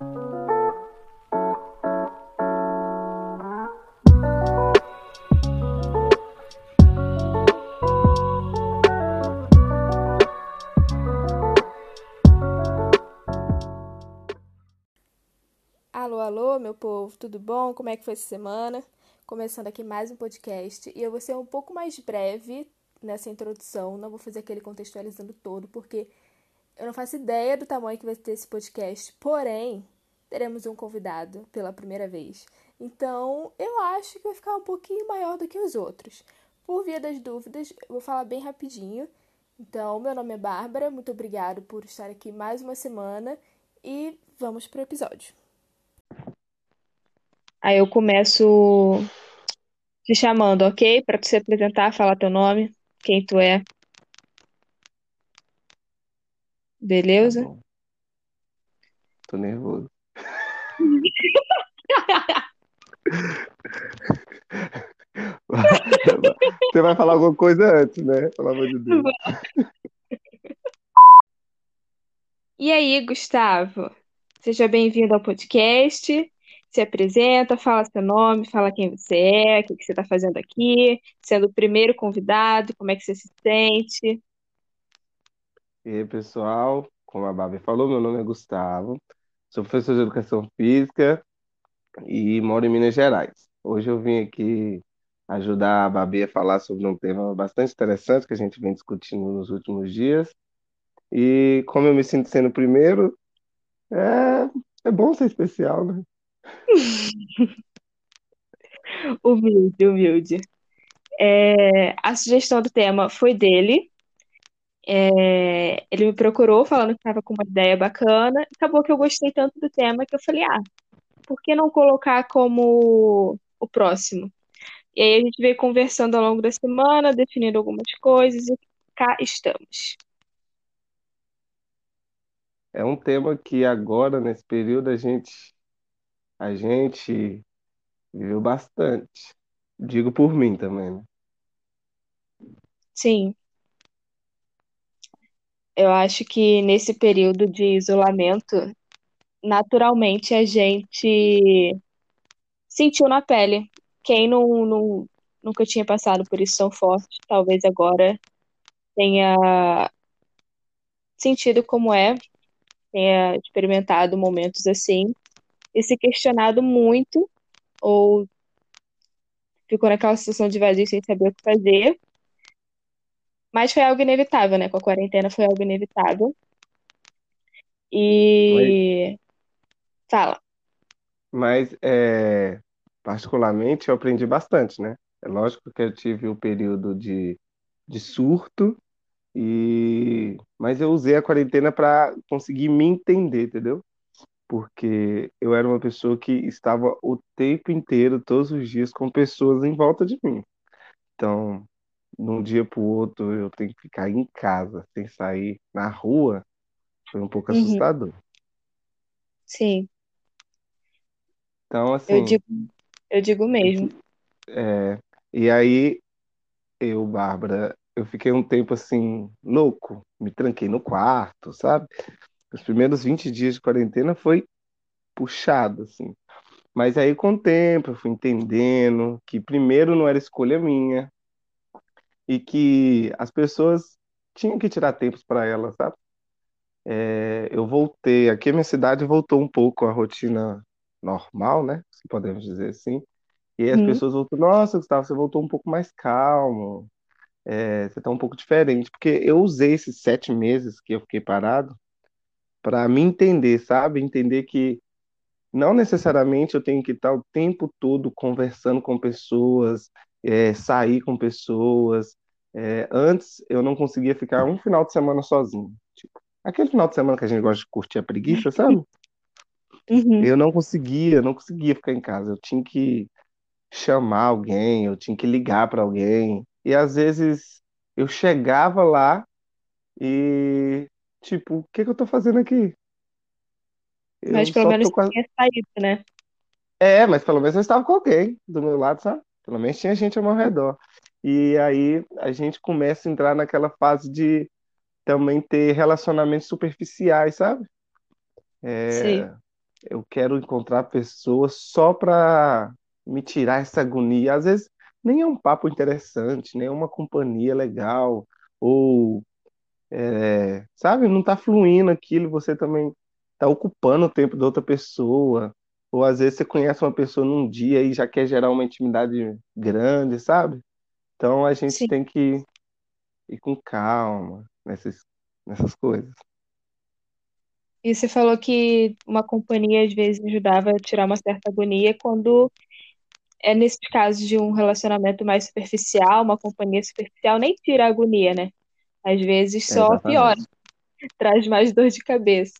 Alô, alô, meu povo, tudo bom? Como é que foi essa semana? Começando aqui mais um podcast e eu vou ser um pouco mais breve nessa introdução, não vou fazer aquele contextualizando todo, porque eu não faço ideia do tamanho que vai ter esse podcast, porém, teremos um convidado pela primeira vez. Então, eu acho que vai ficar um pouquinho maior do que os outros. Por via das dúvidas, eu vou falar bem rapidinho. Então, meu nome é Bárbara, muito obrigado por estar aqui mais uma semana e vamos pro episódio. Aí eu começo te chamando, ok? Para tu se apresentar, falar teu nome, quem tu é. Beleza? Tá. Tô nervoso. Você vai falar alguma coisa antes, né? Pelo amor de Deus. E aí, Gustavo? Seja bem-vindo ao podcast. Se apresenta, fala seu nome, fala quem você é, o que você está fazendo aqui, sendo o primeiro convidado, como é que você se sente. E aí, pessoal, como a Babi falou, meu nome é Gustavo, sou professor de Educação Física e moro em Minas Gerais. Hoje eu vim aqui ajudar a Babi a falar sobre um tema bastante interessante que a gente vem discutindo nos últimos dias. E como eu me sinto sendo o primeiro, é, é bom ser especial, né? Humilde, humilde. É, a sugestão do tema foi dele. É, ele me procurou falando que estava com uma ideia bacana. Acabou que eu gostei tanto do tema que eu falei, ah, por que não colocar como o próximo? E aí a gente veio conversando ao longo da semana, definindo algumas coisas e cá estamos. É um tema que agora, nesse período, a gente, a gente viveu bastante. Digo por mim também, né? Sim. Eu acho que nesse período de isolamento, naturalmente a gente sentiu na pele. Quem não, não, nunca tinha passado por isso tão forte, talvez agora tenha sentido como é, tenha experimentado momentos assim e se questionado muito ou ficou naquela situação de vazio sem saber o que fazer. Mas foi algo inevitável, né? Com a quarentena foi algo inevitável. E fala. Mas, é, particularmente, eu aprendi bastante, né? É lógico que eu tive o período de, de surto, e mas eu usei a quarentena para conseguir me entender, entendeu? Porque eu era uma pessoa que estava o tempo inteiro, todos os dias, com pessoas em volta de mim. Então, de um dia para o outro, eu tenho que ficar em casa, sem sair na rua, foi um pouco Uhum, assustador. sim, Então, eu assim, digo, eu digo mesmo. é, e aí eu, Bárbara, eu fiquei um tempo assim, louco, me tranquei no quarto, sabe? Os primeiros 20 dias de quarentena foi puxado, assim. Mas aí, com o tempo, eu fui entendendo que primeiro não era escolha minha e que as pessoas tinham que tirar tempos para elas, sabe? É, eu voltei, aqui a minha cidade voltou um pouco à rotina normal, né? Se podemos dizer assim. E aí as Uhum, pessoas voltam, nossa, Gustavo, você voltou um pouco mais calmo, é, você tá um pouco diferente, porque eu usei esses sete meses que eu fiquei parado para me entender, sabe? Entender que não necessariamente eu tenho que estar o tempo todo conversando com pessoas, é, sair com pessoas. É, antes eu não conseguia ficar um final de semana sozinho. Tipo, aquele final de semana que a gente gosta de curtir a preguiça, sabe? uhum. Eu não conseguia, não conseguia ficar em casa. Eu tinha que chamar alguém, eu tinha que ligar para alguém. E às vezes eu chegava lá e, tipo, o que que eu tô fazendo aqui? Mas Eu pelo só menos a... tinha saído, né? É, mas pelo menos eu estava com alguém do meu lado, sabe? Pelo menos tinha gente ao meu redor. E aí a gente começa a entrar naquela fase de também ter relacionamentos superficiais, sabe? Sim. eu quero encontrar pessoas só para me tirar essa agonia. Às vezes nem é um papo interessante, nem é uma companhia legal, ou, é, sabe, não tá fluindo aquilo, você também tá ocupando o tempo da outra pessoa. Ou às vezes você conhece uma pessoa num dia e já quer gerar uma intimidade grande, sabe? Então a gente Sim. tem que ir com calma nessas, nessas coisas. E você falou que uma companhia às vezes ajudava a tirar uma certa agonia quando é nesses casos de um relacionamento mais superficial, uma companhia superficial nem tira a agonia, né? Às vezes É, só piora, exatamente. traz mais dor de cabeça.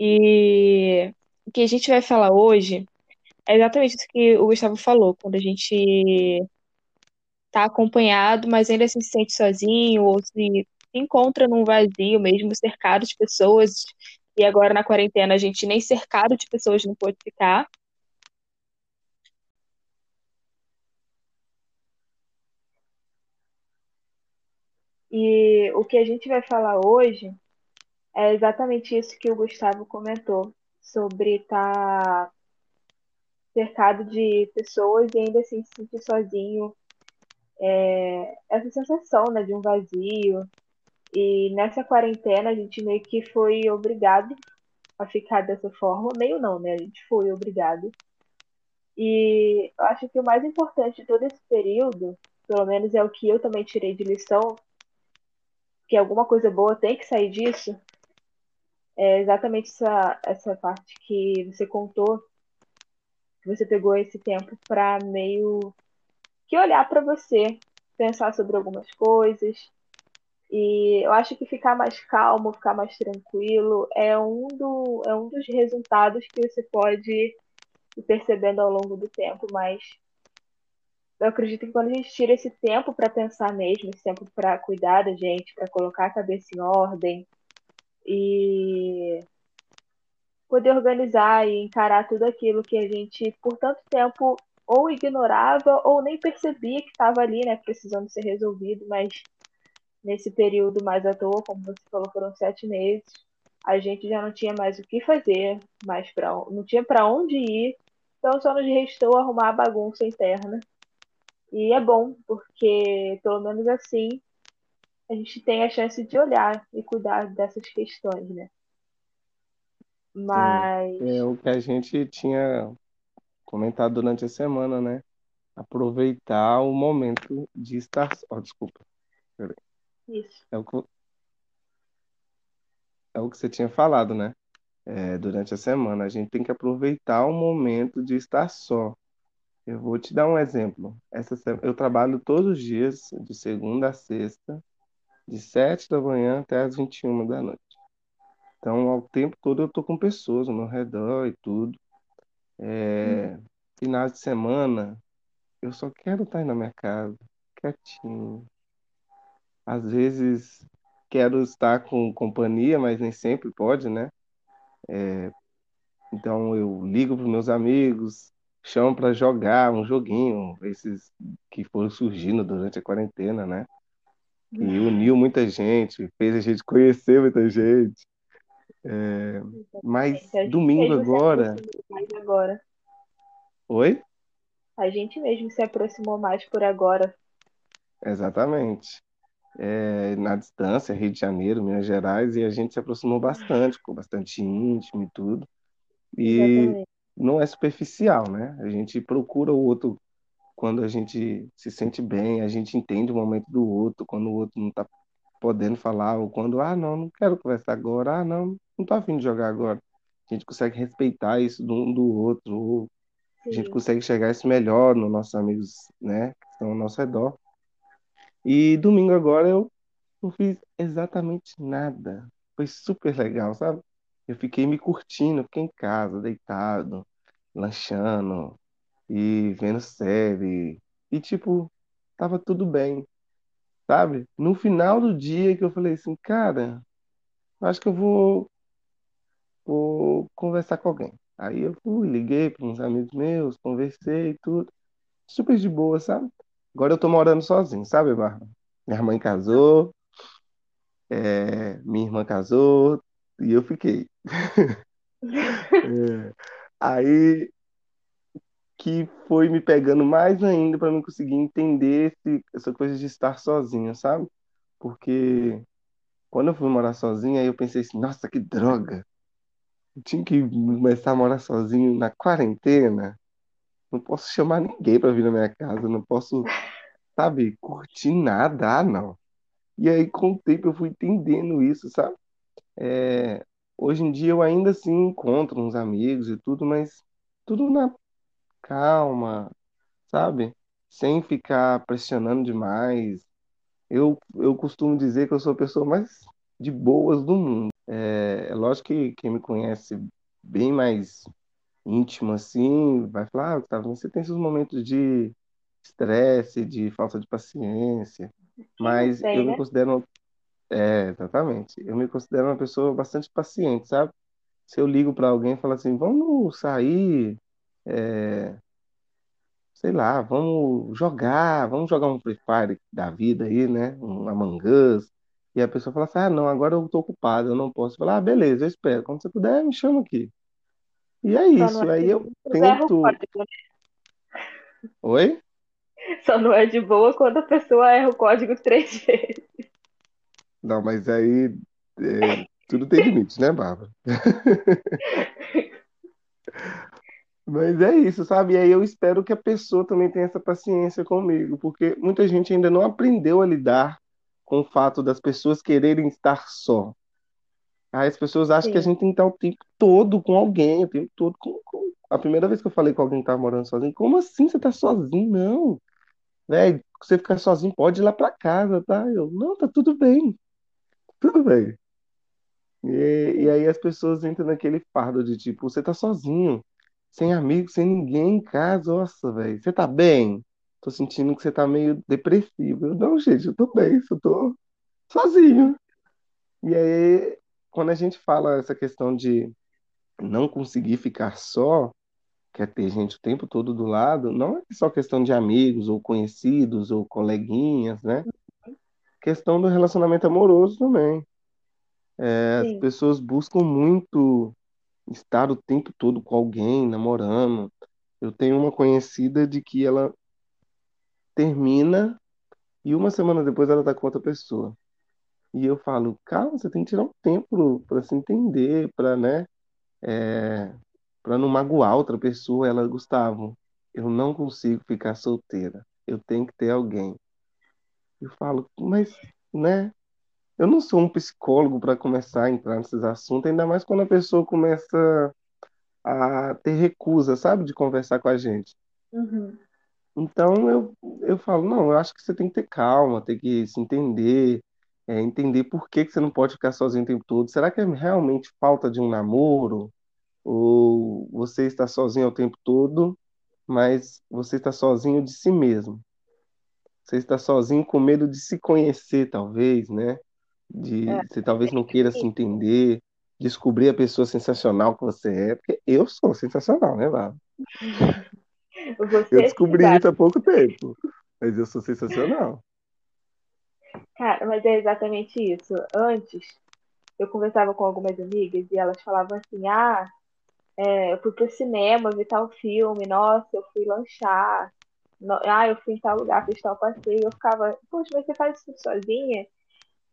E o que a gente vai falar hoje é exatamente isso que o Gustavo falou, quando a gente tá acompanhado, mas ainda assim se sente sozinho ou se encontra num vazio mesmo, cercado de pessoas. E agora na quarentena a gente nem cercado de pessoas não pode ficar. E o que a gente vai falar hoje é exatamente isso que o Gustavo comentou, sobre estar cercado de pessoas e ainda assim se sentir sozinho. É, essa sensação né, de um vazio. E nessa quarentena a gente meio que foi obrigado a ficar dessa forma. Meio não, né? A gente foi obrigado. E eu acho que o mais importante de todo esse período, pelo menos é o que eu também tirei de lição, que alguma coisa boa tem que sair disso, é exatamente essa, essa parte que você contou, que você pegou esse tempo para meio que olhar para você, pensar sobre algumas coisas. E eu acho que ficar mais calmo, ficar mais tranquilo, é um, do, é um dos resultados que você pode ir percebendo ao longo do tempo, mas eu acredito que quando a gente tira esse tempo para pensar mesmo, esse tempo para cuidar da gente, para colocar a cabeça em ordem e poder organizar e encarar tudo aquilo que a gente por tanto tempo ou ignorava ou nem percebia que estava ali, né, precisando ser resolvido, mas nesse período mais à toa, como você falou, foram sete meses, a gente já não tinha mais o que fazer, mais para não tinha para onde ir, então só nos restou arrumar a bagunça interna. E é bom, porque pelo menos assim a gente tem a chance de olhar e cuidar dessas questões, né? Mas É o que a gente tinha comentado durante a semana, né? Aproveitar o momento de estar. Oh, desculpa. Peraí. isso, É o que, é o que você tinha falado, né? É, durante a semana. A gente tem que aproveitar o momento de estar só. Eu vou te dar um exemplo. Essa, eu trabalho todos os dias, de segunda a sexta, de sete da manhã até as 21 da noite. Então, ao tempo todo eu tô com pessoas ao meu redor e tudo. É, finais de semana, eu só quero estar aí na minha casa, quietinho. Às vezes quero estar com companhia, mas nem sempre pode, né? Então eu ligo para meus amigos, chamo para jogar um joguinho, esses que foram surgindo durante a quarentena, né? Que uniu muita gente, fez a gente conhecer muita gente. Mas a gente domingo agora, agora. oi? A gente mesmo se aproximou mais por agora. Exatamente. É, na distância, Rio de Janeiro, Minas Gerais, e a gente se aproximou bastante, ficou bastante íntimo e tudo. E Exatamente. não é superficial, né? A gente procura o outro quando a gente se sente bem, a gente entende o momento do outro, quando o outro não está podendo falar, ou quando, ah, não, não quero conversar agora, ah, não, não tô afim de jogar agora. A gente consegue respeitar isso do um do outro, ou a gente consegue chegar isso melhor nos nossos amigos, né, que estão ao nosso redor. E domingo agora eu não fiz exatamente nada. Foi super legal, sabe? Eu fiquei me curtindo, fiquei em casa, deitado, lanchando e vendo série. E, tipo, tava tudo bem, sabe? No final do dia que eu falei assim, cara, acho que eu vou, vou conversar com alguém. Aí eu fui, liguei para uns amigos meus, conversei e tudo. Super de boa, sabe? Agora eu tô morando sozinho, sabe, Bárbara? Minha mãe casou, é, minha irmã casou e eu fiquei. É. Aí que foi me pegando mais ainda para não conseguir entender esse, essa coisa de estar sozinho, sabe? Porque quando eu fui morar sozinho, aí eu pensei assim, nossa, que droga! Eu tinha que começar a morar sozinho na quarentena. Não posso chamar ninguém para vir na minha casa, não posso, sabe, curtir nada, ah, não. E aí, com o tempo, eu fui entendendo isso, sabe? É, hoje em dia, eu ainda assim encontro uns amigos e tudo, mas tudo na calma, sabe? Sem ficar pressionando demais. Eu, eu costumo dizer que eu sou a pessoa mais de boas do mundo. É, é lógico que quem me conhece bem mais íntimo assim vai falar, ah, Gustavo, você tem seus momentos de estresse, de falta de paciência, mas eu tem, me né? considero, é, exatamente, eu me considero uma pessoa bastante paciente, sabe? Se eu ligo para alguém e falo assim, vamos sair, é, sei lá, vamos jogar, vamos jogar um Free Fire da vida aí, né? Um Among Us. E a pessoa fala assim, ah, não, agora eu tô ocupado, eu não posso. Falar, ah, beleza, eu espero. Quando você puder, me chama aqui. E é não é isso. Aí eu o tento. né? Oi? Só não é de boa quando a pessoa erra o código três vezes. Não, mas aí é, tudo tem limite, né, Bárbara? Mas é isso, sabe? E aí eu espero que a pessoa também tenha essa paciência comigo, porque muita gente ainda não aprendeu a lidar com o fato das pessoas quererem estar só. Aí as pessoas acham que a Sim. gente tem que estar o tempo todo com alguém, o tempo todo com, com- A primeira vez que eu falei com alguém que tava morando sozinho, como assim você tá sozinho? Não, velho, você ficar sozinho, pode ir lá pra casa, tá? Eu, não, tá tudo bem, tudo bem. E, e Sim. aí as pessoas entram naquele fardo de tipo, você tá sozinho, sem amigos, sem ninguém em casa, nossa, velho, você tá bem? Tô sentindo que você tá meio depressivo. Eu, não, gente, eu tô bem, eu tô sozinho. E aí, quando a gente fala essa questão de não conseguir ficar só, quer ter gente o tempo todo do lado, não é só questão de amigos ou conhecidos ou coleguinhas, né? Questão do relacionamento amoroso também. É, As pessoas buscam muito estar o tempo todo com alguém, namorando. Eu tenho uma conhecida de que ela termina e uma semana depois ela tá com outra pessoa. E eu falo, calma, você tem que tirar um tempo para se entender, para, né? É, para não magoar outra pessoa, ela, Gustavo, eu não consigo ficar solteira. Eu tenho que ter alguém. Eu falo, mas, né? Eu não sou um psicólogo para começar a entrar nesses assuntos, ainda mais quando a pessoa começa a ter recusa, sabe, de conversar com a gente. Uhum. Então eu, eu falo, não, eu acho que você tem que ter calma, tem que se entender, é, entender por que que você não pode ficar sozinho o tempo todo. Será que é realmente falta de um namoro? Ou você está sozinho o tempo todo, mas você está sozinho de si mesmo. Você está sozinho com medo de se conhecer, talvez, né? É, De você talvez não queira se entender, descobrir a pessoa sensacional que você é, porque eu sou sensacional, né, Vala? Eu se descobri isso há pouco tempo, mas eu sou sensacional. Cara, mas é exatamente isso. Antes, eu conversava com algumas amigas e elas falavam assim: ah, é, eu fui pro cinema, vi tal filme, nossa, eu fui lanchar, no- ah, eu fui em tal lugar, fiz tal passeio. Eu ficava, poxa, mas você faz isso sozinha?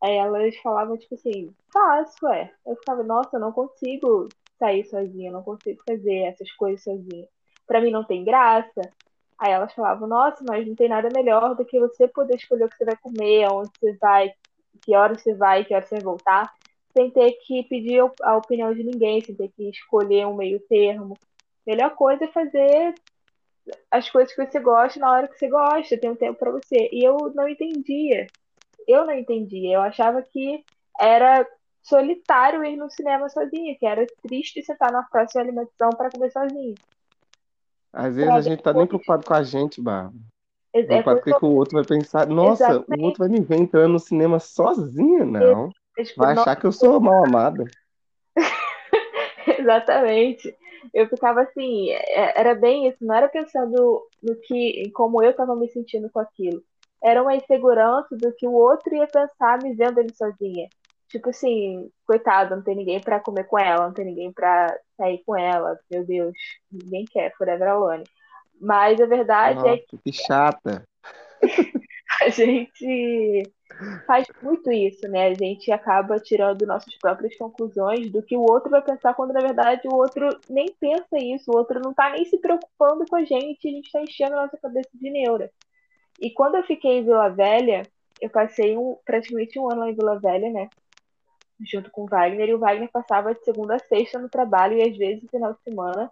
Aí elas falavam, tipo assim, faço, é. Eu ficava, nossa, eu não consigo sair sozinha, eu não consigo fazer essas coisas sozinha. Pra mim não tem graça. Aí elas falavam, nossa, mas não tem nada melhor do que você poder escolher o que você vai comer, aonde você vai, que horas você vai, que horas você vai voltar, sem ter que pedir a opinião de ninguém, sem ter que escolher um meio termo. Melhor coisa é fazer as coisas que você gosta na hora que você gosta, tem um tempo pra você. E eu não entendia eu não entendia. Eu achava que era solitário ir no cinema sozinha, que era triste sentar na próxima alimentação para comer sozinho. Às vezes Pra a gente tá nem preocupado com a gente, Bárbara. É, é Preocupado com o que o outro vai pensar. Nossa, o exatamente. outro vai me ver entrando no cinema sozinha? Não. É, tipo, Vai achar que eu sou mal amada. exatamente. Eu ficava assim, é- era bem isso, não era pensando no que, em como eu estava me sentindo com aquilo. Era uma insegurança do que o outro ia pensar me vendo ele sozinha. Tipo assim, coitado, não tem ninguém pra comer com ela, não tem ninguém pra sair com ela. Meu Deus, ninguém quer, Forever Alone. Mas a verdade é Nossa, que chata. a gente faz muito isso, né? A gente acaba tirando nossas próprias conclusões do que o outro vai pensar, quando na verdade o outro nem pensa isso, o outro não tá nem se preocupando com a gente, a gente tá enchendo a nossa cabeça de neura. E quando eu fiquei em Vila Velha, eu passei um, praticamente um ano lá em Vila Velha, né? Junto com o Wagner, e o Wagner passava de segunda a sexta no trabalho e às vezes no final de semana.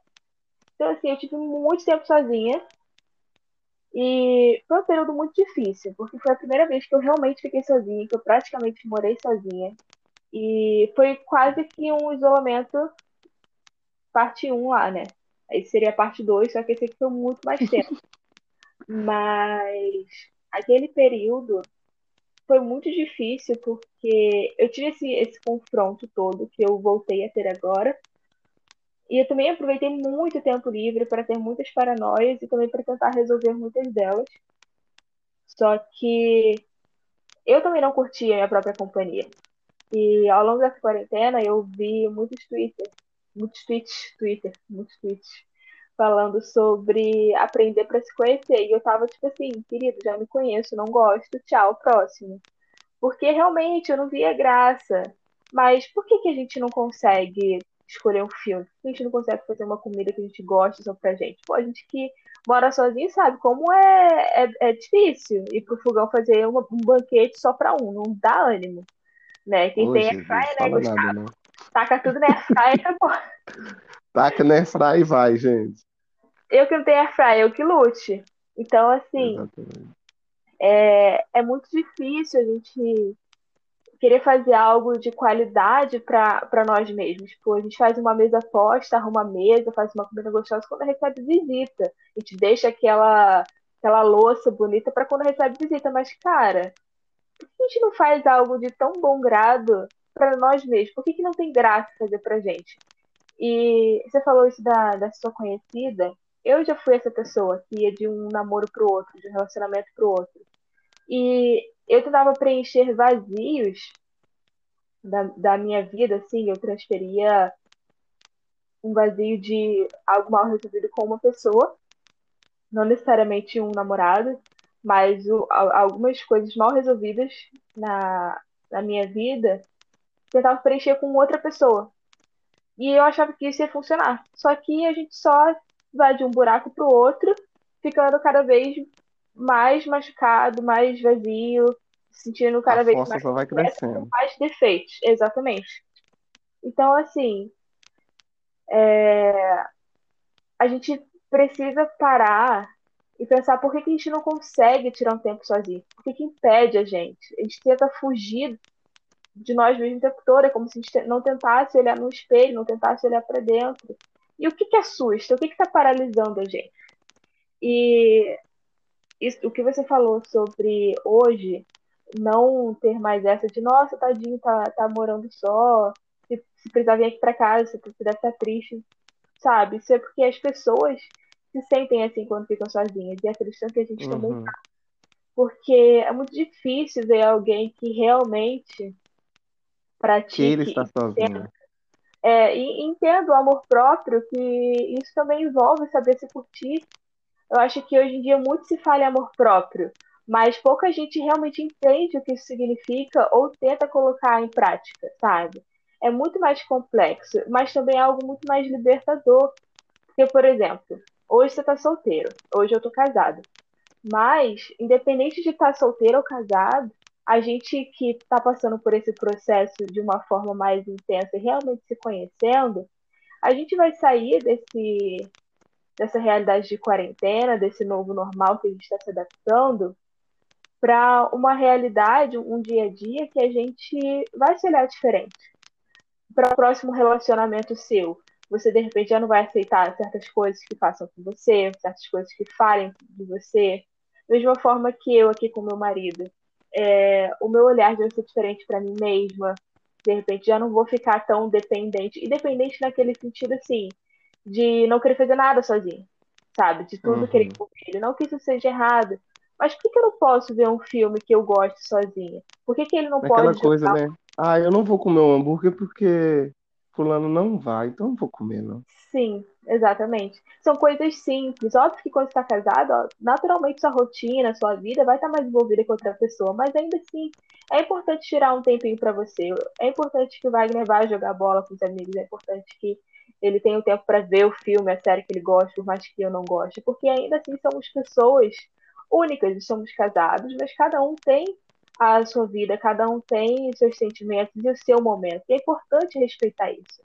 Então, assim, eu tive muito tempo sozinha. E foi um período muito difícil, porque foi a primeira vez que eu realmente fiquei sozinha, que eu praticamente morei sozinha. E foi quase que um isolamento parte 1 lá, né? Aí seria a parte 2, só que esse aqui foi muito mais tempo. Mas aquele período foi muito difícil porque eu tive esse, esse confronto todo que eu voltei a ter agora. E eu também aproveitei muito tempo livre para ter muitas paranoias e também para tentar resolver muitas delas. Só que eu também não curtia a minha própria companhia. E ao longo dessa quarentena eu vi muitos tweets, muitos tweets, Twitter, muitos tweets falando sobre aprender para se conhecer. E eu tava tipo assim, querido, já me conheço, não gosto, tchau, próximo. Porque realmente eu não via graça. Mas por que, que a gente não consegue escolher um filme? Por que a gente não consegue fazer uma comida que a gente gosta só pra gente? Pô, a gente que mora sozinho sabe como é, é, é difícil ir pro fogão fazer uma, um banquete só pra um, não dá ânimo. Né? Quem Ô, tem Jesus, airfryer, né, Gustavo? nada, não. Taca tudo na airfryer, acabou. Taca na airfryer e vai, gente. Eu que não tenho airfryer, eu que lute. Então, assim, Exatamente. é, é muito difícil a gente querer fazer algo de qualidade para nós mesmos. Tipo, a gente faz uma mesa posta, arruma a mesa, faz uma comida gostosa quando recebe visita. A gente deixa aquela, aquela louça bonita para quando recebe visita. Mas, cara, por que a gente não faz algo de tão bom grado para nós mesmos? Por que, que não tem graça fazer pra gente? E você falou isso da, da sua conhecida. Eu já fui essa pessoa que ia de um namoro pro outro, de um relacionamento pro outro. E eu tentava preencher vazios da, da minha vida, assim, eu transferia um vazio de algo mal resolvido com uma pessoa, não necessariamente um namorado, mas o, algumas coisas mal resolvidas na, na minha vida, tentava preencher com outra pessoa. E eu achava que isso ia funcionar. Só que a gente só vai de um buraco pro outro, ficando cada vez mais machucado, mais vazio, se sentindo cada A vez força mais só vai crescendo. mais defeitos. Exatamente. Então, assim, a gente precisa parar e pensar por que, que a gente não consegue tirar um tempo sozinho. Por que, que impede a gente? A gente tenta fugir de nós mesmos o tempo todo. É como se a gente não tentasse olhar no espelho, não tentasse olhar para dentro. E o que, que assusta? O que está paralisando a gente? E isso, o que você falou sobre hoje não ter mais essa de nossa, tadinho, tá, tá morando só, se, se precisar vir aqui para casa, se deve estar triste, sabe? Isso é porque as pessoas se sentem assim quando ficam sozinhas e acreditam que a gente também Uhum. porque é muito difícil ver alguém que realmente Pratique estar sozinho. é, e entenda o amor próprio, que isso também envolve saber se curtir. Eu acho que hoje em dia muito se fala em amor próprio, mas pouca gente realmente entende o que isso significa ou tenta colocar em prática, sabe? É muito mais complexo, mas também é algo muito mais libertador. Porque, por exemplo, hoje você está solteiro, hoje eu tô casada. Mas, independente de estar solteiro ou casado, a gente que está passando por esse processo de uma forma mais intensa e realmente se conhecendo, a gente vai sair desse, dessa realidade de quarentena, desse novo normal que a gente está se adaptando, para uma realidade, um dia a dia que a gente vai se olhar diferente. Para o próximo relacionamento seu, você de repente já não vai aceitar certas coisas que façam com você, certas coisas que falem de você. Da mesma forma que eu aqui com meu marido. É, o meu olhar vai ser diferente para mim mesma. De repente já não vou ficar tão dependente. E dependente naquele sentido, assim, de não querer fazer nada sozinho. Sabe? De tudo Uhum. querer com ele. Não que isso seja errado. Mas por que, que eu não posso ver um filme que eu gosto sozinha? Por que, que ele não Aquela pode coisa, né? Ah, eu não vou comer um hambúrguer porque fulano não vai, então não vou comer, não. Sim, exatamente. São coisas simples. Óbvio que quando está casado, naturalmente sua rotina, sua vida vai estar mais envolvida com outra pessoa, mas ainda assim é importante tirar um tempinho para você. É importante que o Wagner vá jogar bola com os amigos, é importante que ele tenha o tempo para ver o filme, a série que ele gosta, por mais que eu não goste, porque ainda assim somos pessoas únicas, somos casados, mas cada um tem a sua vida, cada um tem os seus sentimentos e o seu momento. E é importante respeitar isso.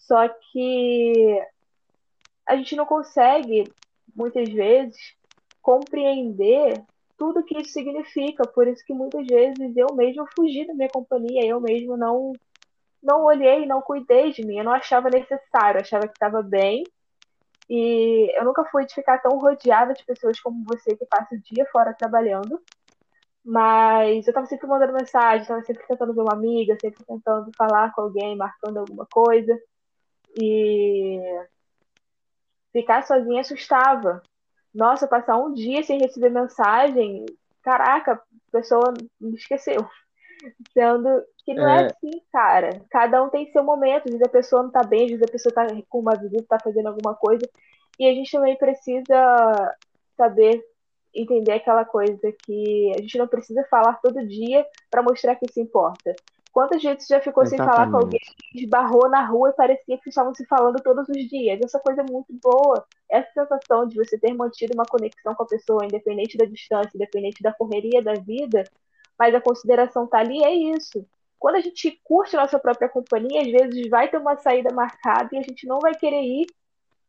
Só que a gente não consegue, muitas vezes, compreender tudo que isso significa. Por isso que muitas vezes eu mesmo fugi da minha companhia, eu mesmo não não olhei, não cuidei de mim, eu não achava necessário, achava que estava bem. E eu nunca fui de ficar tão rodeada de pessoas como você que passa o dia fora trabalhando. Mas eu tava sempre mandando mensagem, tava sempre tentando ver uma amiga, sempre tentando falar com alguém, marcando alguma coisa. E ficar sozinha assustava. Nossa, passar um dia sem receber mensagem, caraca, a pessoa me esqueceu. Sendo que não é. é, assim, cara. Cada um tem seu momento. Às vezes a pessoa não tá bem, às vezes a pessoa tá com uma visita, tá fazendo alguma coisa. E a gente também precisa saber entender aquela coisa que a gente não precisa falar todo dia para mostrar que se importa. Quantas vezes você já ficou Exatamente. sem falar com alguém, esbarrou na rua e parecia que estavam se falando todos os dias? Essa coisa é muito boa. Essa sensação de você ter mantido uma conexão com a pessoa, independente da distância, independente da correria da vida, mas a consideração tá ali, é isso. Quando a gente curte a nossa própria companhia, às vezes vai ter uma saída marcada e a gente não vai querer ir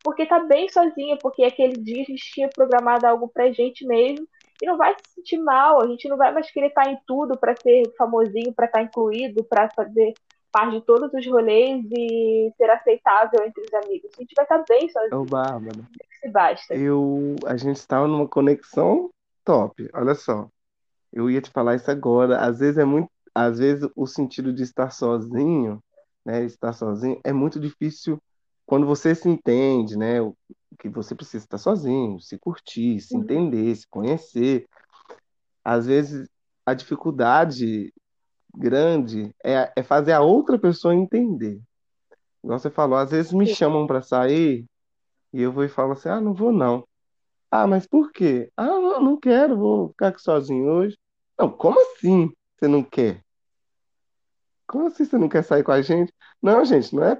porque tá bem sozinha, porque aquele dia a gente tinha programado algo pra gente mesmo e não vai se sentir mal, a gente não vai mais querer estar em tudo para ser famosinho, para estar incluído, para fazer parte de todos os rolês e ser aceitável entre os amigos. A gente vai estar bem sozinho. Ô, Bárbara. Se basta. Eu, a gente estava numa conexão top. Olha só. Eu ia te falar isso agora. Às vezes é muito, às vezes o sentido de estar sozinho, né, estar sozinho é muito difícil quando você se entende, né, que você precisa estar sozinho, se curtir, se entender, se conhecer. Às vezes a dificuldade grande é, é fazer a outra pessoa entender. Igual você falou, às vezes me chamam para sair e eu vou e falo assim: ah, não vou não. Ah, mas por quê? Ah, não, não quero, vou ficar aqui sozinho hoje. Não, como assim você não quer? Como assim você não quer sair com a gente? Não, gente, não é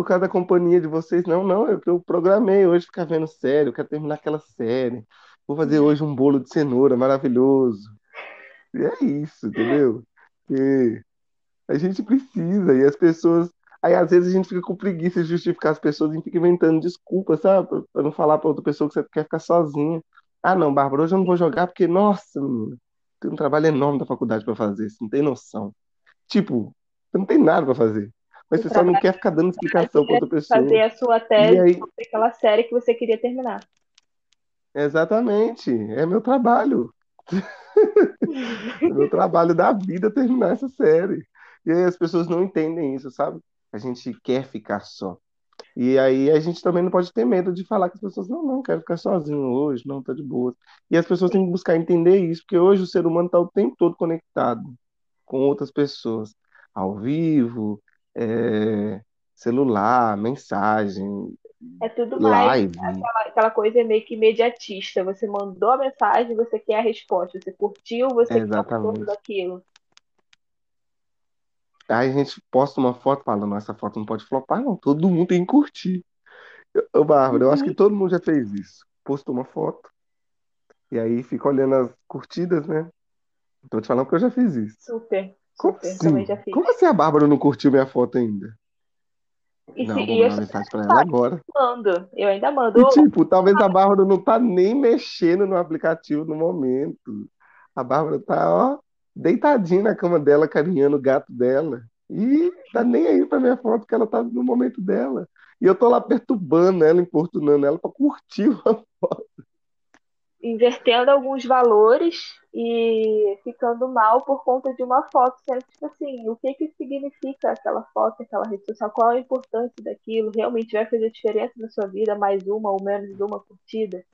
por causa da companhia de vocês. Não, não, é que eu programei hoje ficar vendo série, eu quero terminar aquela série. Vou fazer hoje um bolo de cenoura maravilhoso. E é isso, entendeu? E a gente precisa, e as pessoas. Aí às vezes a gente fica com preguiça de justificar as pessoas e fica inventando desculpas, sabe? Pra não falar pra outra pessoa que você quer ficar sozinha. Ah, não, Bárbara, hoje eu não vou jogar porque, nossa, menina, tem um trabalho enorme da faculdade para fazer, você não tem noção. Tipo, você não tem nada para fazer. Mas você só não quer ficar dando explicação para outra pessoa. Fazer a sua tese aí... sobre aquela série que você queria terminar. Exatamente. É meu trabalho. é meu trabalho da vida terminar essa série. E aí as pessoas não entendem isso, sabe? A gente quer ficar só. E aí a gente também não pode ter medo de falar com as pessoas, não, não, quero ficar sozinho hoje, não, tá de boa. E as pessoas têm que buscar entender isso, porque hoje o ser humano está o tempo todo conectado com outras pessoas, ao vivo, é, celular, mensagem, é tudo mais aquela, aquela, coisa meio que imediatista. Você mandou a mensagem, você quer a resposta. Você curtiu, você Exatamente. quer daquilo. Aí a gente posta uma foto falando, essa foto não pode flopar, não. Todo mundo tem que curtir. Ô, Bárbara, eu acho que uhum. todo mundo já fez isso. Postou uma foto. E aí fica olhando as curtidas, né? Tô te falando que eu já fiz isso. Super. Como assim? Já fiz. Como assim a Bárbara não curtiu minha foto ainda? E não, se, vou mandar mensagem pra ela agora. Mando, eu ainda mando. E, tipo, talvez a Bárbara não tá nem mexendo no aplicativo no momento. A Bárbara tá, ó, deitadinha na cama dela, carinhando o gato dela. E tá nem aí pra minha foto, que ela tá no momento dela. E eu tô lá perturbando ela, importunando ela pra curtir uma foto invertendo alguns valores e ficando mal por conta de uma foto. Sendo tipo assim, o que que significa aquela foto, aquela rede social? Qual a importância daquilo? Realmente vai fazer diferença na sua vida mais uma ou menos uma curtida?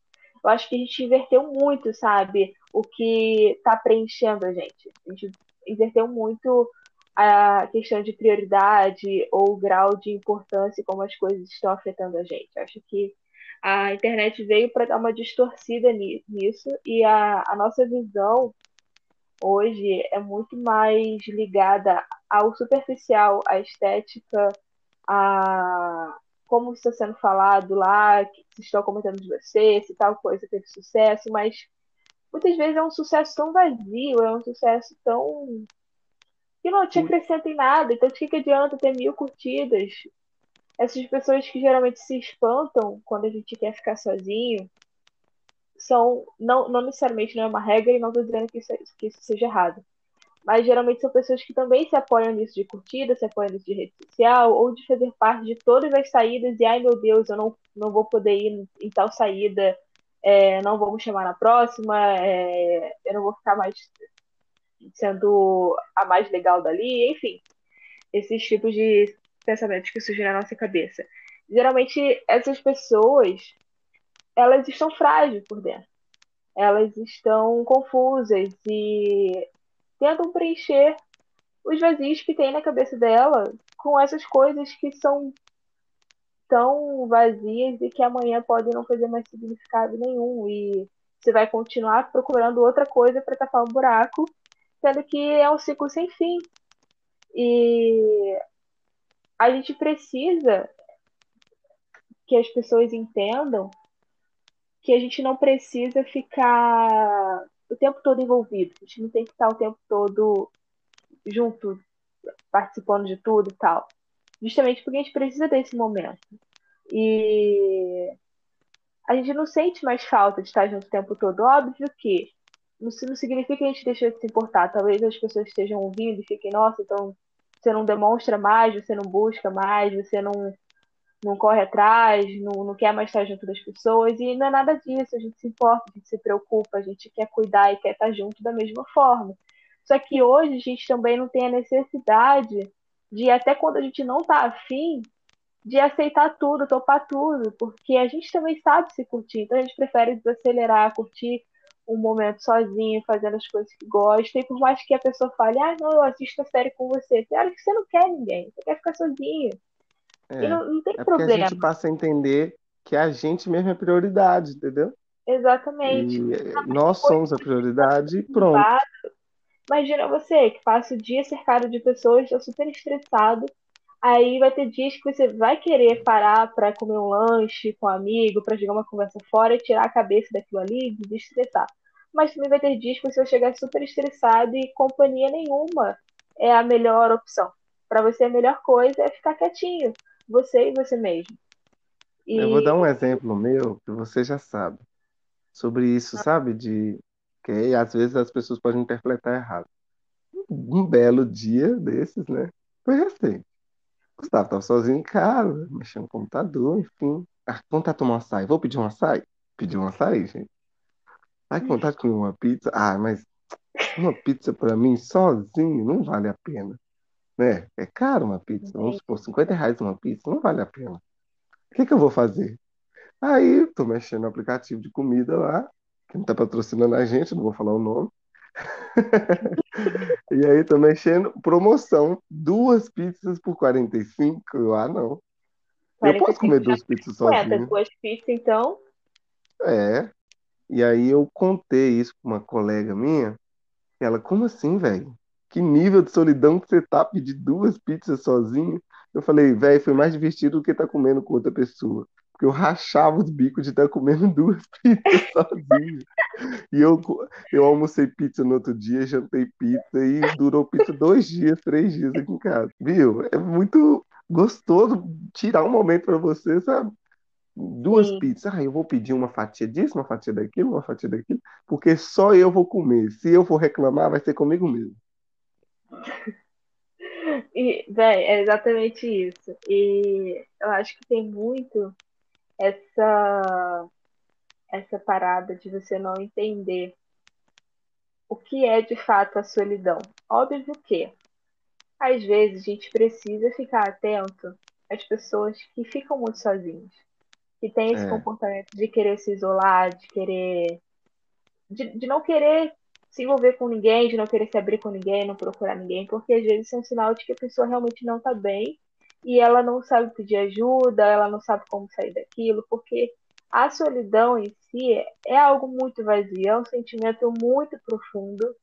Eu acho que a gente inverteu muito, sabe? O que tá preenchendo a gente. A gente inverteu muito a questão de prioridade ou grau de importância como as coisas estão afetando a gente. Acho que a internet veio para dar uma distorcida nisso e a, a nossa visão hoje é muito mais ligada ao superficial, à estética, a como está sendo falado lá, que se estão comentando de você, se tal coisa teve sucesso, mas muitas vezes é um sucesso tão vazio, é um sucesso tão que não te acrescenta em nada. Então, de que, que adianta ter mil curtidas? Essas pessoas que geralmente se espantam quando a gente quer ficar sozinho são, não, não necessariamente não é uma regra e não estou dizendo que isso, que isso seja errado. Mas geralmente são pessoas que também se apoiam nisso de curtida, se apoiam nisso de rede social, ou de fazer parte de todas as saídas e, ai meu Deus, eu não, não vou poder ir em tal saída, é, não vou me chamar na próxima, é, eu não vou ficar mais sendo a mais legal dali, enfim, esses tipos de pensamentos que surgem na nossa cabeça. Geralmente, essas pessoas, elas estão frágeis por dentro. Elas estão confusas e tentam preencher os vazios que tem na cabeça dela com essas coisas que são tão vazias e que amanhã podem não fazer mais significado nenhum. E você vai continuar procurando outra coisa para tapar um buraco sendo que é um ciclo sem fim. E a gente precisa que as pessoas entendam que a gente não precisa ficar o tempo todo envolvido. A gente não tem que estar o tempo todo junto, participando de tudo e tal. Justamente porque a gente precisa desse momento. E a gente não sente mais falta de estar junto o tempo todo. Óbvio que isso não significa que a gente deixa de se importar. Talvez as pessoas estejam ouvindo e fiquem, nossa, então você não demonstra mais, você não busca mais, você não, não corre atrás, não, não quer mais estar junto das pessoas. E não é nada disso. A gente se importa, a gente se preocupa, a gente quer cuidar e quer estar junto da mesma forma. Só que hoje a gente também não tem a necessidade de, até quando a gente não está afim, de aceitar tudo, topar tudo, porque a gente também sabe se curtir. Então a gente prefere desacelerar, curtir um momento sozinho, fazendo as coisas que gosta, e por mais que a pessoa fale, ah, não, eu assisto a série com você, você acha que você não quer ninguém, você quer ficar sozinho. É, e não, não tem é problema. a gente passa a entender que a gente mesmo é prioridade, entendeu? Exatamente. E nós somos a prioridade e pronto. Imagina você que passa o dia cercado de pessoas, está super estressado, Aí vai ter dias que você vai querer parar para comer um lanche com um amigo, para jogar uma conversa fora e tirar a cabeça daquilo ali e desestressar. Mas também vai ter dias que você vai chegar super estressado e companhia nenhuma é a melhor opção. Para você, a melhor coisa é ficar quietinho, você e você mesmo. E... Eu vou dar um exemplo meu que você já sabe sobre isso, ah. sabe? De que às vezes as pessoas podem interpretar errado. Um belo dia desses, né? Foi recente. Gustavo tava sozinho em casa, mexendo no computador, enfim. Ah, vontade de tomar um açaí. Vou pedir um açaí? Pedir um açaí, gente. Ai, que vontade de comer uma pizza. Ah, mas uma pizza pra mim sozinho não vale a pena. Né? É caro uma pizza. Vamos supor, 50 reais uma pizza, não vale a pena. O que, que eu vou fazer? Aí, tô mexendo no aplicativo de comida lá, que não tá patrocinando a gente, não vou falar o nome. e aí tô mexendo, promoção, duas pizzas por 45. Eu, ah, não. Eu posso comer duas pizzas sozinho. Duas pizzas, então. É. E aí eu contei isso com uma colega minha. Ela, como assim, velho? Que nível de solidão que você tá pedir duas pizzas sozinho? Eu falei, velho, foi mais divertido do que tá comendo com outra pessoa. Porque eu rachava os bicos de estar comendo duas pizzas sozinho. E eu, eu almocei pizza no outro dia, jantei pizza e durou pizza dois dias, três dias aqui em casa. Viu? É muito gostoso tirar um momento para você, sabe? Duas Sim. pizzas. Ah, eu vou pedir uma fatia disso, uma fatia daquilo, uma fatia daquilo, porque só eu vou comer. Se eu for reclamar, vai ser comigo mesmo. E, véi, é exatamente isso. E eu acho que tem muito essa essa parada de você não entender o que é de fato a solidão. Óbvio que às vezes a gente precisa ficar atento às pessoas que ficam muito sozinhas, que têm esse é. comportamento de querer se isolar, de querer de, de não querer se envolver com ninguém, de não querer se abrir com ninguém, não procurar ninguém, porque às vezes isso é um sinal de que a pessoa realmente não está bem e ela não sabe pedir ajuda, ela não sabe como sair daquilo, porque a solidão em si é algo muito vazio, é um sentimento muito profundo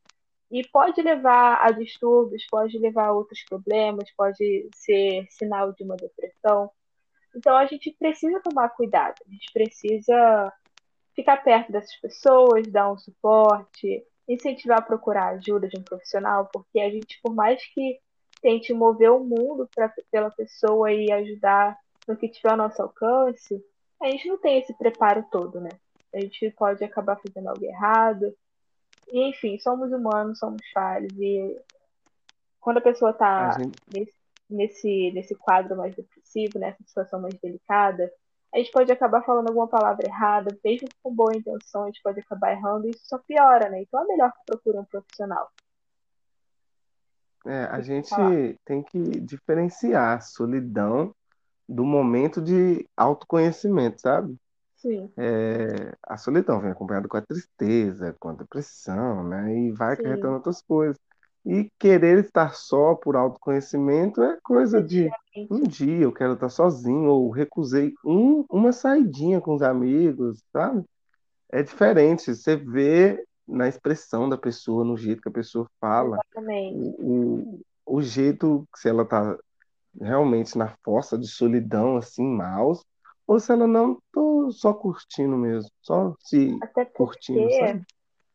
e pode levar a distúrbios, pode levar a outros problemas, pode ser sinal de uma depressão. Então a gente precisa tomar cuidado, a gente precisa ficar perto dessas pessoas, dar um suporte, incentivar a procurar ajuda de um profissional, porque a gente, por mais que tente mover o mundo pra, pela pessoa e ajudar no que tiver ao nosso alcance, a gente não tem esse preparo todo, né? A gente pode acabar fazendo algo errado. E, enfim, somos humanos, somos falhos. E quando a pessoa está gente... nesse, nesse, nesse quadro mais depressivo, nessa situação mais delicada, a gente pode acabar falando alguma palavra errada, mesmo com boa intenção, a gente pode acabar errando e isso só piora, né? Então é melhor que procure um profissional. É, a gente falar. tem que diferenciar a solidão do momento de autoconhecimento, sabe? Sim. É, a solidão vem acompanhada com a tristeza, com a depressão, né? E vai acarretando outras coisas. E querer estar só por autoconhecimento é coisa de um dia eu quero estar sozinho, ou recusei um, uma saidinha com os amigos, sabe? É diferente. Você vê na expressão da pessoa, no jeito que a pessoa fala, o, o, o jeito se ela está realmente na força de solidão, assim, maus, ou se ela não, tô só curtindo mesmo, só se Até curtindo, sabe?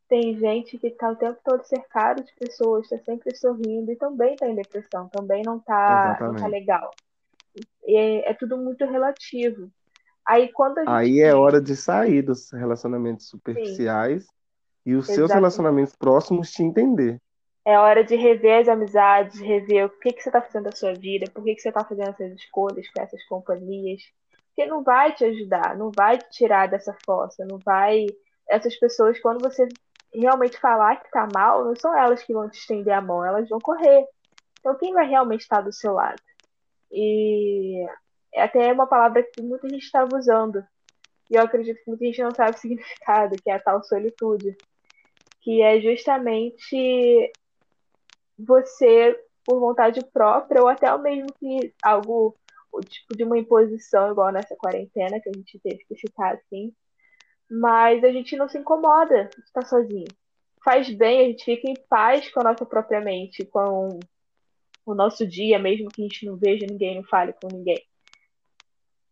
tem gente que está o tempo todo cercado de pessoas, está sempre sorrindo e também está em depressão, também não está não tá legal. É, é, tudo muito relativo. Aí quando Aí é hora de sair dos relacionamentos superficiais Sim. E os Exatamente. seus relacionamentos próximos te entender. É hora de rever as amizades, rever o que, que você está fazendo da sua vida, por que, que você está fazendo essas escolhas com essas companhias. Porque não vai te ajudar, não vai te tirar dessa força, não vai. Essas pessoas, quando você realmente falar que tá mal, não são elas que vão te estender a mão, elas vão correr. Então, quem vai realmente estar do seu lado? E é até uma palavra que muita gente estava usando, e eu acredito que muita gente não sabe o significado, que é a tal solitude, que é justamente você, por vontade própria, ou até mesmo que algo, tipo de uma imposição, igual nessa quarentena, que a gente teve que ficar assim, mas a gente não se incomoda de estar sozinho. Faz bem, a gente fica em paz com a nossa própria mente, com o nosso dia, mesmo que a gente não veja ninguém, não fale com ninguém.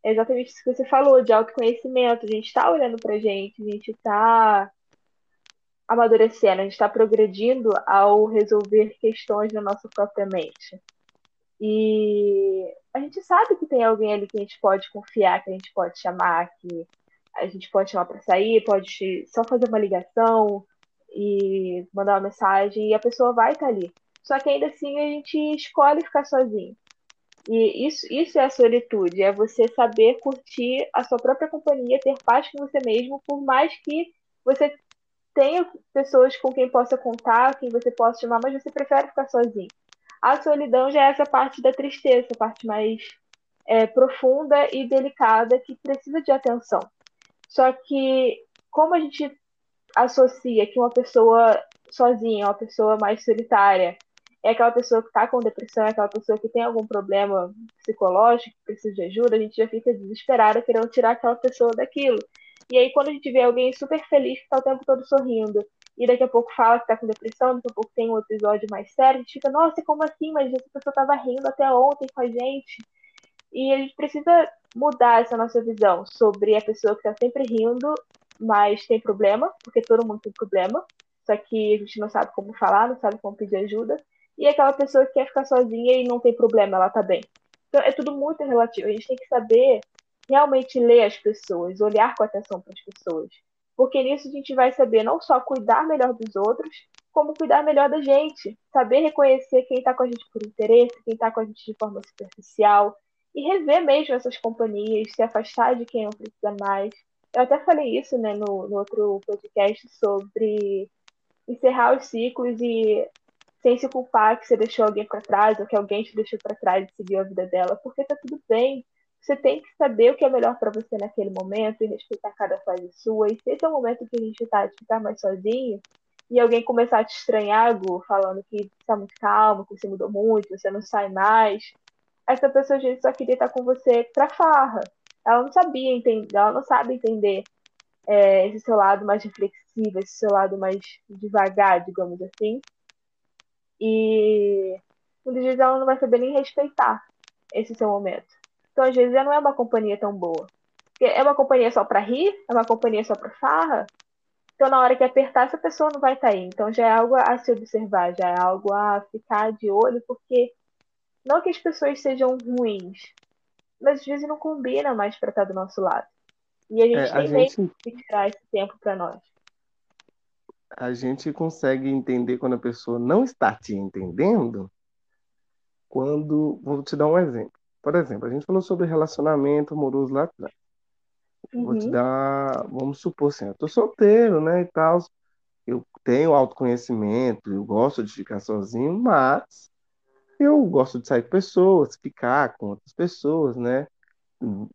É exatamente isso que você falou, de autoconhecimento. A gente está olhando pra gente, a gente está amadurecendo, a gente está progredindo ao resolver questões na nossa própria mente. E a gente sabe que tem alguém ali que a gente pode confiar, que a gente pode chamar, que a gente pode chamar para sair, pode só fazer uma ligação e mandar uma mensagem e a pessoa vai estar tá ali. Só que ainda assim a gente escolhe ficar sozinho. E isso, isso é a solitude, é você saber curtir a sua própria companhia, ter paz com você mesmo, por mais que você tenha pessoas com quem possa contar, quem você possa chamar, mas você prefere ficar sozinho. A solidão já é essa parte da tristeza, a parte mais é, profunda e delicada que precisa de atenção. Só que, como a gente associa que uma pessoa sozinha, uma pessoa mais solitária, é aquela pessoa que está com depressão, é aquela pessoa que tem algum problema psicológico, precisa de ajuda, a gente já fica desesperada querendo tirar aquela pessoa daquilo. E aí, quando a gente vê alguém super feliz, que está o tempo todo sorrindo, e daqui a pouco fala que está com depressão, daqui a pouco tem um episódio mais sério, a gente fica, nossa, como assim? Mas essa pessoa estava rindo até ontem com a gente. E a gente precisa mudar essa nossa visão sobre a pessoa que está sempre rindo, mas tem problema, porque todo mundo tem problema, só que a gente não sabe como falar, não sabe como pedir ajuda, e aquela pessoa que quer ficar sozinha e não tem problema, ela tá bem. Então é tudo muito relativo. A gente tem que saber realmente ler as pessoas, olhar com atenção para as pessoas. Porque nisso a gente vai saber não só cuidar melhor dos outros, como cuidar melhor da gente. Saber reconhecer quem está com a gente por interesse, quem está com a gente de forma superficial, e rever mesmo essas companhias, se afastar de quem não precisa mais. Eu até falei isso né, no, no outro podcast sobre encerrar os ciclos e sem se culpar que você deixou alguém para trás ou que alguém te deixou para trás e seguiu a vida dela, porque tá tudo bem. Você tem que saber o que é melhor para você naquele momento e respeitar cada fase sua. E se esse é o momento que a gente está de ficar mais sozinho, e alguém começar a te estranhar, Gu, falando que está muito calmo, que você mudou muito, você não sai mais, essa pessoa vezes só queria estar com você pra farra. Ela não sabia entender, ela não sabe entender é, esse seu lado mais reflexivo, esse seu lado mais devagar, digamos assim. E muitas vezes ela não vai saber nem respeitar esse seu momento. Então, às vezes, já não é uma companhia tão boa. Porque é uma companhia só para rir? É uma companhia só para farra? Então, na hora que apertar, essa pessoa não vai estar tá aí. Então, já é algo a se observar, já é algo a ficar de olho, porque não que as pessoas sejam ruins, mas às vezes não combina mais para estar do nosso lado. E a gente é, a tem gente... que tirar esse tempo para nós. A gente consegue entender quando a pessoa não está te entendendo quando. Vou te dar um exemplo. Por exemplo, a gente falou sobre relacionamento amoroso lá atrás. Uhum. Vou te uhum. dar. Vamos supor assim, eu tô solteiro, né? E tal. Eu tenho autoconhecimento, eu gosto de ficar sozinho, mas eu gosto de sair com pessoas, ficar com outras pessoas, né?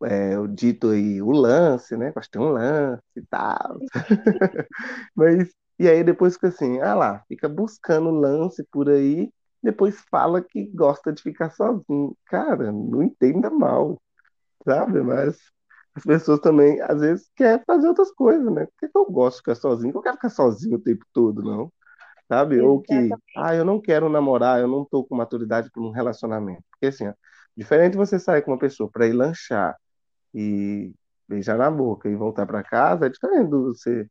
É, o dito aí, o lance, né? Ter um lance e tal. Mas, e aí depois fica assim, ah lá, fica buscando lance por aí, depois fala que gosta de ficar sozinho. Cara, não entenda mal, sabe? Mas as pessoas também, às vezes, querem fazer outras coisas, né? Por que eu gosto de ficar sozinho? Eu quero ficar sozinho o tempo todo, não sabe? Exatamente. Ou que, ah, eu não quero namorar, eu não tô com maturidade para um relacionamento. Porque assim, ó, diferente você sair com uma pessoa para ir lanchar e beijar na boca e voltar para casa, é diferente do você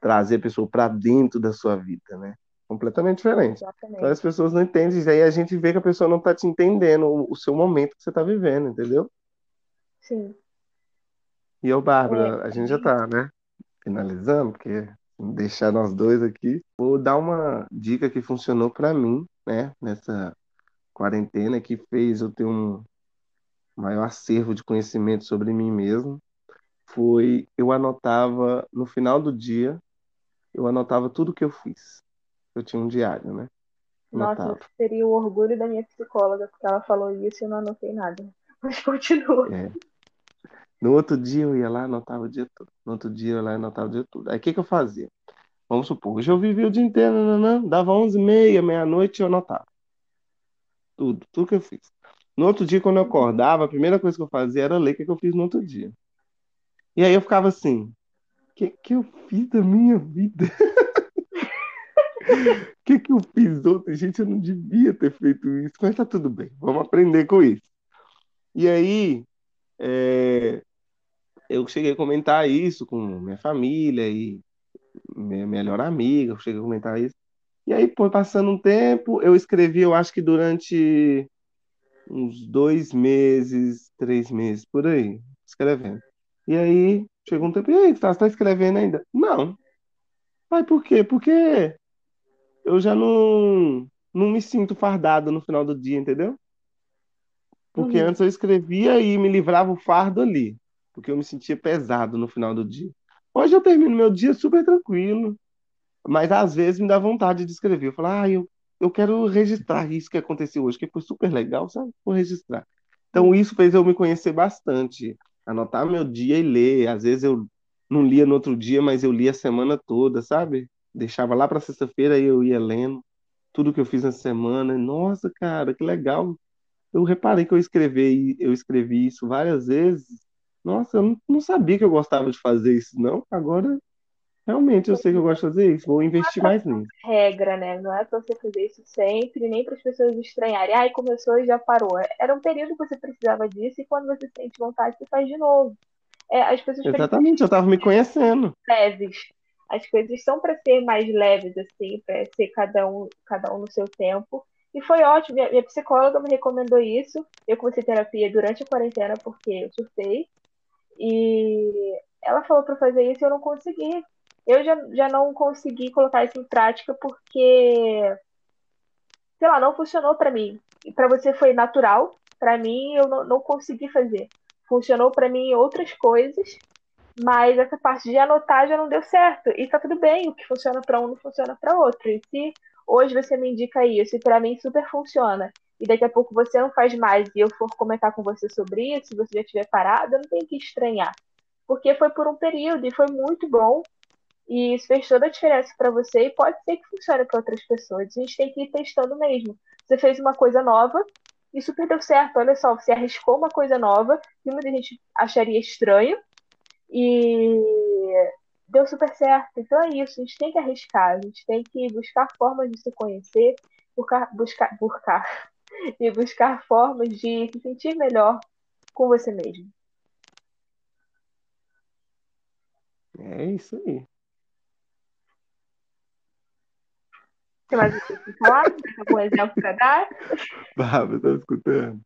trazer a pessoa para dentro da sua vida, né? Completamente diferente. Exatamente. Então as pessoas não entendem, e aí a gente vê que a pessoa não tá te entendendo o, o seu momento que você tá vivendo, entendeu? Sim. E eu, Bárbara, é. a gente já tá, né? Finalizando, porque deixar nós dois aqui. Vou dar uma dica que funcionou para mim, né, nessa quarentena, que fez eu ter um maior acervo de conhecimento sobre mim mesmo. Foi eu anotava no final do dia, eu anotava tudo que eu fiz. Eu tinha um diário, né? Anotava. Nossa, seria o orgulho da minha psicóloga, porque ela falou isso e eu não anotei nada. Mas continua. É. No outro dia eu ia lá, anotava o dia todo. No outro dia eu ia lá, anotava o dia todo. Aí o que, que eu fazia? Vamos supor, hoje eu vivi o dia inteiro, nananã, dava 11 e meia, meia-noite eu anotava. Tudo, tudo que eu fiz. No outro dia, quando eu acordava, a primeira coisa que eu fazia era ler o que, que eu fiz no outro dia. E aí eu ficava assim, que, que eu fiz da minha vida? O que, que eu fiz ontem? Gente, eu não devia ter feito isso, mas tá tudo bem, vamos aprender com isso. E aí, é, eu cheguei a comentar isso com minha família e minha melhor amiga, eu cheguei a comentar isso. E aí, por passando um tempo, eu escrevi, eu acho que durante uns dois meses, três meses, por aí, escrevendo. E aí, chegou um tempo, e aí, você tá escrevendo ainda? Não. Mas por quê? Porque eu já não, não me sinto fardado no final do dia, entendeu? Porque uhum. antes eu escrevia e me livrava o fardo ali, porque eu me sentia pesado no final do dia. Hoje eu termino meu dia super tranquilo, mas às vezes me dá vontade de escrever. Eu falo, ah, eu, eu quero registrar isso que aconteceu hoje, que foi super legal, sabe? Vou registrar. Então isso fez eu me conhecer bastante, anotar meu dia e ler. Às vezes eu não lia no outro dia, mas eu lia a semana toda, sabe? Deixava lá para sexta-feira e eu ia lendo tudo que eu fiz na semana. Nossa, cara, que legal eu reparei que eu escrevi, eu escrevi isso várias vezes. Nossa, eu não, não sabia que eu gostava de fazer isso, não. Agora, realmente, eu sei que eu gosto de fazer isso. Vou investir mais nisso. Regra, né? Não é pra você fazer isso sempre, nem para as pessoas estranharem. Ai, começou e já parou. Era um período que você precisava disso, e quando você sente vontade, você faz de novo. É, as pessoas Exatamente, eu tava me conhecendo. Leves. As coisas são para ser mais leves, assim, para ser cada um, cada um no seu tempo. E foi ótimo. Minha, minha, psicóloga me recomendou isso. Eu comecei terapia durante a quarentena porque eu surtei. E ela falou para fazer isso e eu não consegui. Eu já, já não consegui colocar isso em prática porque, sei lá, não funcionou para mim. E para você foi natural. Para mim, eu não, não consegui fazer. Funcionou para mim outras coisas, mas essa parte de anotar já não deu certo. E tá tudo bem, o que funciona para um não funciona para outro. E se hoje você me indica isso e para mim super funciona, e daqui a pouco você não faz mais e eu for comentar com você sobre isso, se você já estiver parado, eu não tenho que estranhar. Porque foi por um período e foi muito bom. E isso fez toda a diferença para você e pode ser que funcione para outras pessoas. A gente tem que ir testando mesmo. Você fez uma coisa nova e super deu certo. Olha só, você arriscou uma coisa nova que muita gente acharia estranho e deu super certo. Então é isso, a gente tem que arriscar, a gente tem que buscar formas de se conhecer, buscar, buscar, buscar e buscar formas de se sentir melhor com você mesmo. É isso aí. Tem mais o que falar? Algum exemplo para dar? Bárbara, tá escutando?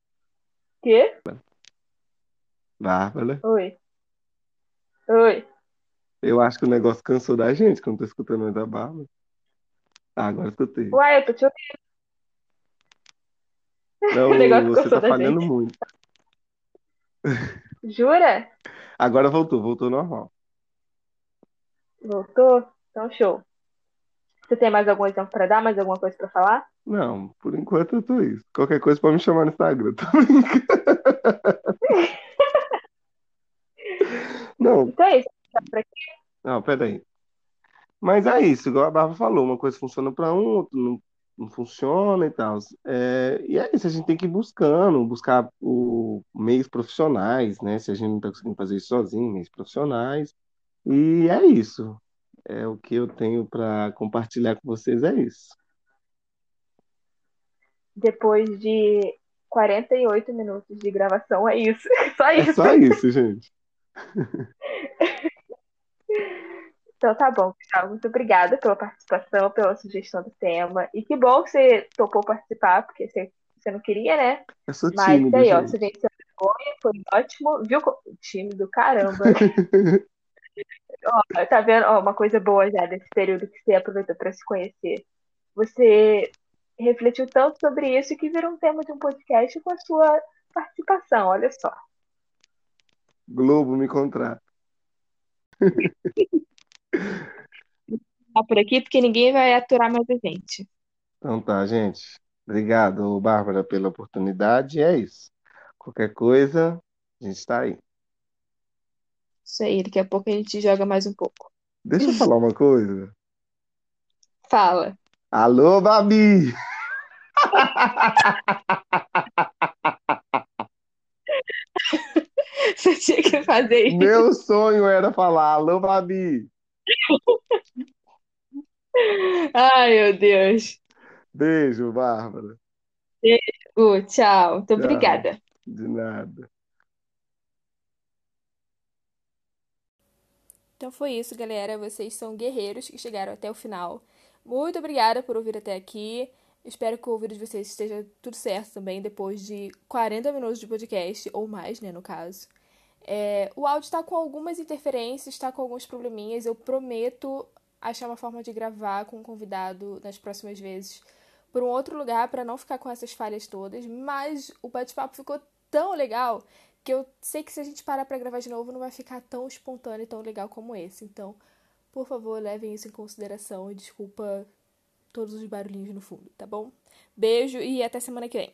Quê? Bárbara. Oi. Oi. Eu acho que o negócio cansou da gente quando tô escutando mais da Bárbara. Ah, agora escutei. Uai, eu tô te ouvindo. Não, O negócio você cansou tá falhando gente. muito. Jura? Agora voltou, voltou normal. Voltou? Então, show. Você tem mais algum exemplo para dar? Mais alguma coisa para falar? Não, por enquanto eu tô isso. Qualquer coisa pode me chamar no Instagram. Tô brincando. Não, Então é isso. Tá não, peraí. Mas é isso, igual a Bárbara falou, uma coisa funciona para um, outro não, não funciona e tal. É, e é isso, a gente tem que ir buscando, buscar o, meios profissionais, né? Se a gente não está conseguindo fazer isso sozinho, meios profissionais. E é isso. É o que eu tenho para compartilhar com vocês, é isso. Depois de 48 minutos de gravação, é isso. Só É isso. só isso, gente. Então tá bom, pessoal. Muito obrigada pela participação, pela sugestão do tema. E que bom que você topou participar, porque você, você não queria, né? Eu sou Mas tímido, aí, ó, gente. você venceu a vergonha, foi ótimo. Viu? Time do caramba. Ó, tá vendo? Ó, uma coisa boa já desse período que você aproveitou para se conhecer. Você refletiu tanto sobre isso que virou um tema de um podcast com a sua participação, olha só. Globo me contrata. Tá por aqui porque ninguém vai aturar mais a gente. Então tá, gente. Obrigado, Bárbara, pela oportunidade. É isso. Qualquer coisa, a gente está aí. Isso aí, daqui a pouco a gente joga mais um pouco. Deixa eu falar uma coisa. Fala. Alô, Babi! Você tinha que fazer isso. Meu sonho era falar alô, Babi! Ai, meu Deus. Beijo, Bárbara. Uh, tchau. Muito Tchau. obrigada. De nada. Então foi isso, galera. Vocês são guerreiros que chegaram até o final. Muito obrigada por ouvir até aqui. Espero que o ouvido de vocês esteja tudo certo também, depois de 40 minutos de podcast, ou mais, né, no caso. É, o áudio está com algumas interferências, está com alguns probleminhas. Eu prometo achar uma forma de gravar com um convidado nas próximas vezes por um outro lugar para não ficar com essas falhas todas. Mas o bate-papo ficou tão legal que eu sei que se a gente parar para gravar de novo não vai ficar tão espontâneo e tão legal como esse. Então, por favor, levem isso em consideração e desculpa todos os barulhinhos no fundo, tá bom? Beijo e até semana que vem.